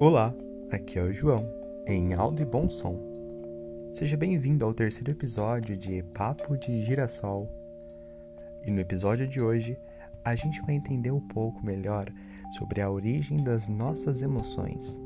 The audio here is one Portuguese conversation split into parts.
Olá, aqui é o João, em alto e bom som. Seja bem-vindo ao terceiro episódio de Papo de Girassol. E no episódio de hoje, a gente vai entender um pouco melhor sobre a origem das nossas emoções.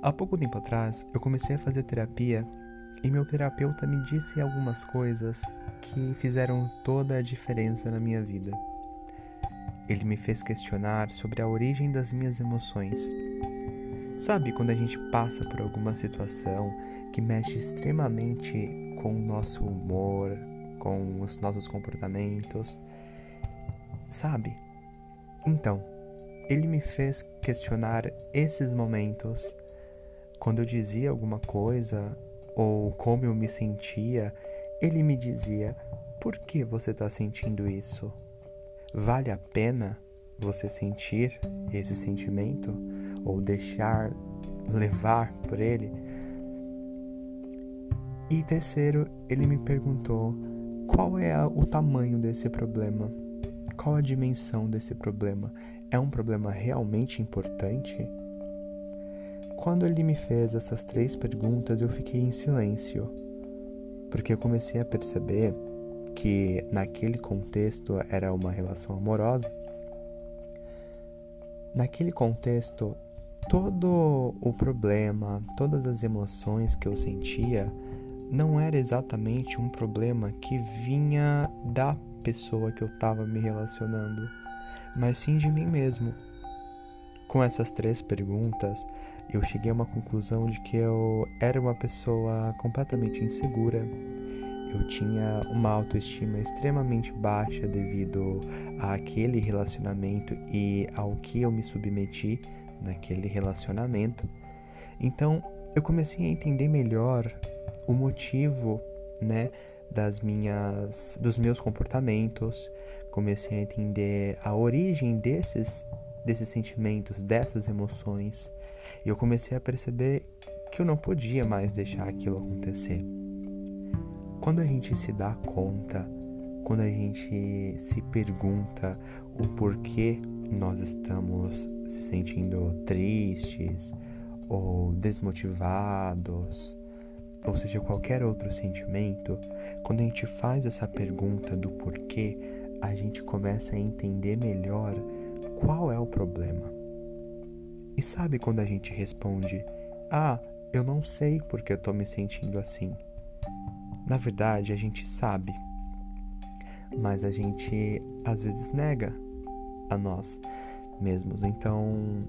Há pouco tempo atrás, eu comecei a fazer terapia e meu terapeuta me disse algumas coisas que fizeram toda a diferença na minha vida. Ele me fez questionar sobre a origem das minhas emoções. Sabe quando a gente passa por alguma situação que mexe extremamente com o nosso humor, com os nossos comportamentos? Sabe? Então, ele me fez questionar esses momentos. Quando eu dizia alguma coisa ou como eu me sentia, ele me dizia: por que você está sentindo isso? Vale a pena você sentir esse sentimento ou deixar levar por ele? E terceiro, ele me perguntou qual é o tamanho desse problema? Qual a dimensão desse problema? É um problema realmente importante? Quando ele me fez essas três perguntas, eu fiquei em silêncio, porque eu comecei a perceber que naquele contexto era uma relação amorosa, naquele contexto todo o problema, todas as emoções que eu sentia não era exatamente um problema que vinha da pessoa que eu estava me relacionando, mas sim de mim mesmo. Com essas três perguntas, eu cheguei a uma conclusão de que eu era uma pessoa completamente insegura eu tinha uma autoestima extremamente baixa devido àquele relacionamento e ao que eu me submeti naquele relacionamento. Então, eu comecei a entender melhor o motivo, né, das minhas dos meus comportamentos, comecei a entender a origem desses desses sentimentos, dessas emoções. E eu comecei a perceber que eu não podia mais deixar aquilo acontecer. Quando a gente se dá conta, quando a gente se pergunta o porquê nós estamos se sentindo tristes ou desmotivados, ou seja, qualquer outro sentimento, quando a gente faz essa pergunta do porquê, a gente começa a entender melhor qual é o problema. E sabe quando a gente responde: Ah, eu não sei porque eu tô me sentindo assim. Na verdade, a gente sabe, mas a gente às vezes nega a nós mesmos. Então,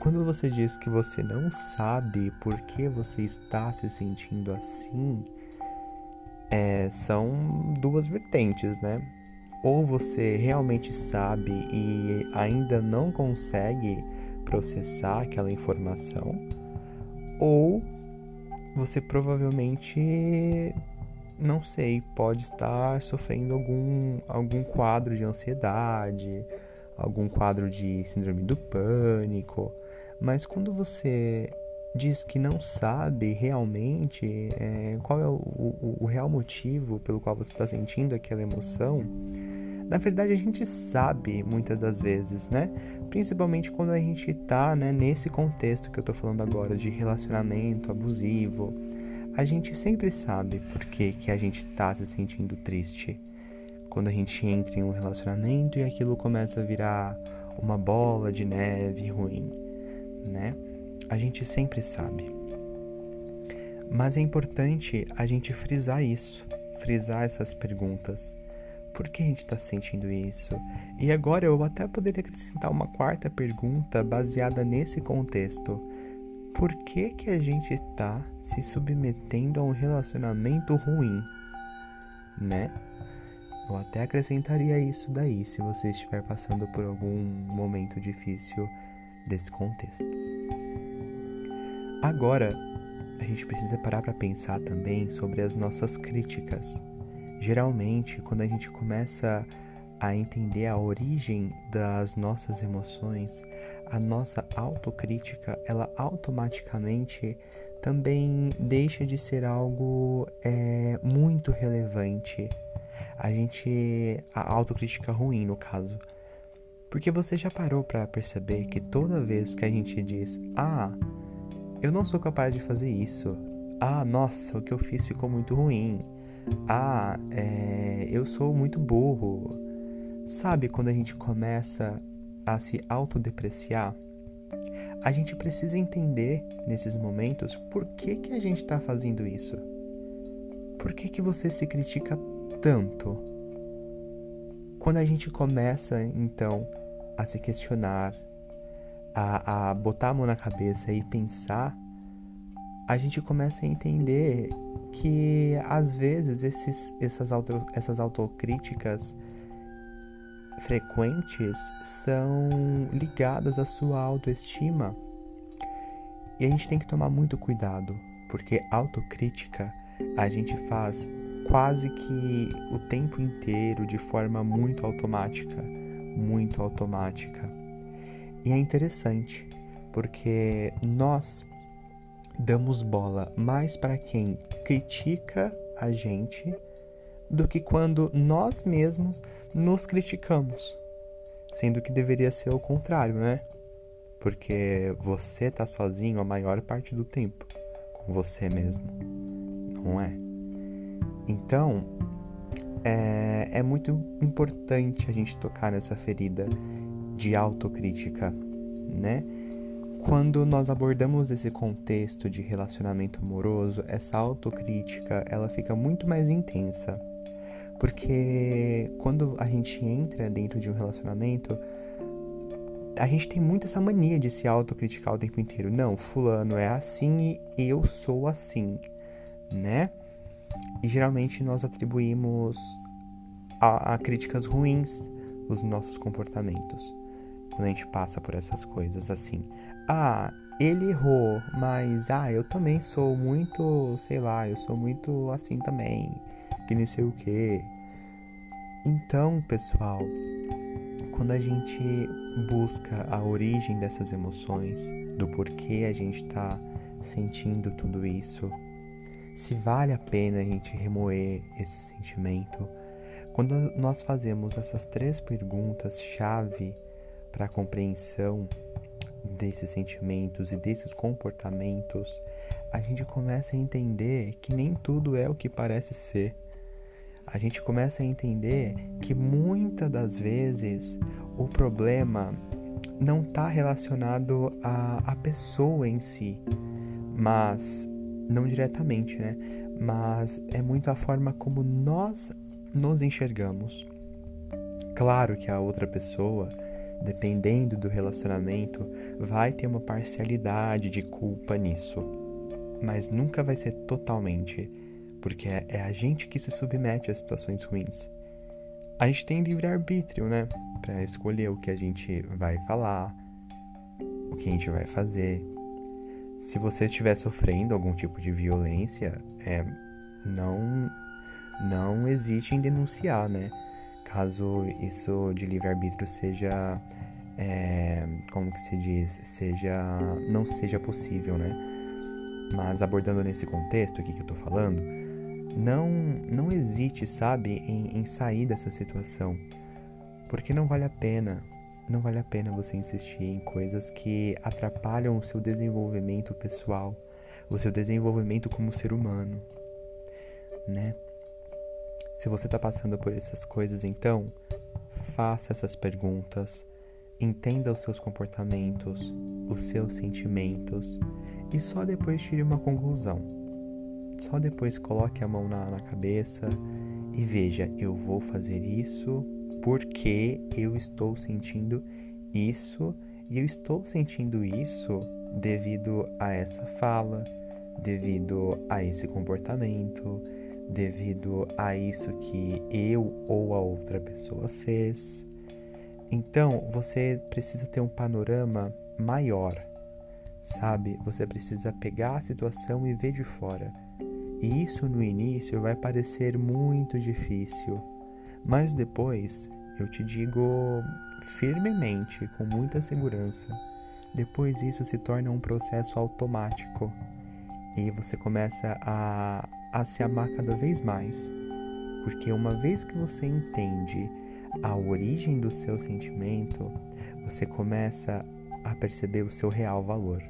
quando você diz que você não sabe por que você está se sentindo assim, é, são duas vertentes, né? Ou você realmente sabe e ainda não consegue processar aquela informação, ou você provavelmente não sei, pode estar sofrendo algum, algum quadro de ansiedade, algum quadro de síndrome do pânico. Mas quando você diz que não sabe realmente é, qual é o, o, o, real motivo pelo qual você está sentindo aquela emoção, na verdade a gente sabe muitas das vezes, né? Principalmente quando a gente está né, nesse contexto que eu estou falando agora de relacionamento abusivo a gente sempre sabe por que, que a gente tá se sentindo triste. Quando a gente entra em um relacionamento e aquilo começa a virar uma bola de neve ruim, né? A gente sempre sabe. Mas é importante a gente frisar isso, frisar essas perguntas. Por que a gente está sentindo isso? E agora eu até poderia acrescentar uma quarta pergunta baseada nesse contexto por que, que a gente tá se submetendo a um relacionamento ruim, né? Eu até acrescentaria isso daí se você estiver passando por algum momento difícil desse contexto. Agora, a gente precisa parar para pensar também sobre as nossas críticas. Geralmente, quando a gente começa a entender a origem das nossas emoções, a nossa autocrítica, ela automaticamente também deixa de ser algo é, muito relevante. A gente. A autocrítica ruim, no caso. Porque você já parou para perceber que toda vez que a gente diz: "Ah, eu não sou capaz de fazer isso. Ah, nossa, o que eu fiz ficou muito ruim. Ah, é, eu sou muito burro." Sabe quando a gente começa a se autodepreciar? A gente precisa entender nesses momentos por que, que a gente está fazendo isso. Por que, que você se critica tanto? Quando a gente começa, então, a se questionar, a, a botar a mão na cabeça e pensar, a gente começa a entender que às vezes esses, essas, auto, essas autocríticas frequentes são ligadas à sua autoestima. E a gente tem que tomar muito cuidado, porque autocrítica a gente faz quase que o tempo inteiro de forma muito automática muito automática. E é interessante, porque nós damos bola mais para quem critica a gente do que quando nós mesmos nos criticamos. Sendo que deveria ser o contrário, né? Porque você tá sozinho a maior parte do tempo com você mesmo, não é? Então, é, é muito importante a gente tocar nessa ferida de autocrítica, né? Quando nós abordamos esse contexto de relacionamento amoroso, essa autocrítica ela fica muito mais intensa. Porque quando a gente entra dentro de um relacionamento, a gente tem muito essa mania de se autocriticar o tempo inteiro. Não, fulano é assim e eu sou assim, né? E geralmente nós atribuímos a, a críticas ruins os nossos comportamentos. Quando a gente passa por essas coisas assim. Ah, ele errou, mas ah, eu também sou muito, sei lá, eu sou muito assim também, que nem sei o que. Então, pessoal, quando a gente busca a origem dessas emoções, do porquê a gente está sentindo tudo isso, se vale a pena a gente remoer esse sentimento. Quando nós fazemos essas três perguntas chave para a compreensão desses sentimentos e desses comportamentos, a gente começa a entender que nem tudo é o que parece ser. A gente começa a entender que muitas das vezes o problema não está relacionado à, à pessoa em si, mas não diretamente, né? Mas é muito a forma como nós nos enxergamos. Claro que a outra pessoa, dependendo do relacionamento, vai ter uma parcialidade de culpa nisso, mas nunca vai ser totalmente, porque é, é a gente que se submete a situações ruins. A gente tem livre-arbítrio, né? Para escolher o que a gente vai falar, o que a gente vai fazer, se você estiver sofrendo algum tipo de violência, é, não, não hesite em denunciar, né? Caso isso de livre-arbítrio seja, é, como que se diz, seja, não seja possível, né? Mas abordando nesse contexto aqui que eu tô falando, não, não hesite, sabe, em, em sair dessa situação, porque não vale a pena não vale a pena você insistir em coisas que atrapalham o seu desenvolvimento pessoal, o seu desenvolvimento como ser humano, né? Se você está passando por essas coisas, então faça essas perguntas, entenda os seus comportamentos, os seus sentimentos e só depois tire uma conclusão. Só depois coloque a mão na, na cabeça e veja: eu vou fazer isso porque eu estou sentindo isso e eu estou sentindo isso devido a essa fala, devido a esse comportamento, devido a isso que eu ou a outra pessoa fez. Então, você precisa ter um panorama maior, sabe? Você precisa pegar a situação e ver de fora. E isso no início vai parecer muito difícil mas depois, eu te digo firmemente, com muita segurança, depois isso se torna um processo automático e você começa a, a se amar cada vez mais. Porque uma vez que você entende a origem do seu sentimento, você começa a perceber o seu real valor.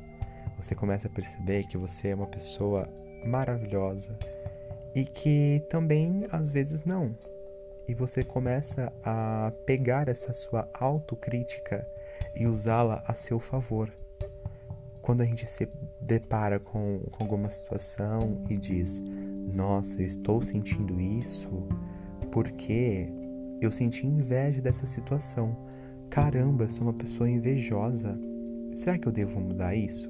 Você começa a perceber que você é uma pessoa maravilhosa e que também às vezes não. E você começa a pegar essa sua autocrítica e usá-la a seu favor. Quando a gente se depara com, com alguma situação e diz: Nossa, eu estou sentindo isso porque eu senti inveja dessa situação. Caramba, sou uma pessoa invejosa. Será que eu devo mudar isso?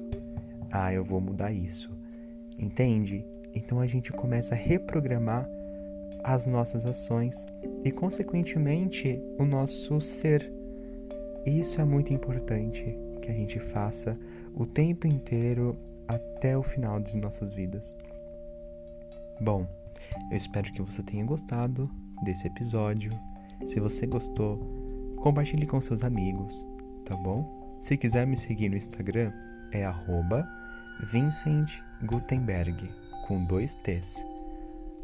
Ah, eu vou mudar isso. Entende? Então a gente começa a reprogramar as nossas ações e, consequentemente, o nosso ser. E isso é muito importante que a gente faça o tempo inteiro até o final de nossas vidas. Bom, eu espero que você tenha gostado desse episódio. Se você gostou, compartilhe com seus amigos, tá bom? Se quiser me seguir no Instagram, é @vincentgutenberg com dois T's.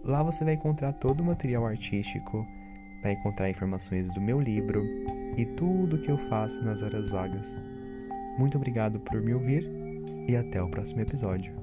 Lá você vai encontrar todo o material artístico, vai encontrar informações do meu livro e tudo que eu faço nas horas vagas. Muito obrigado por me ouvir e até o próximo episódio.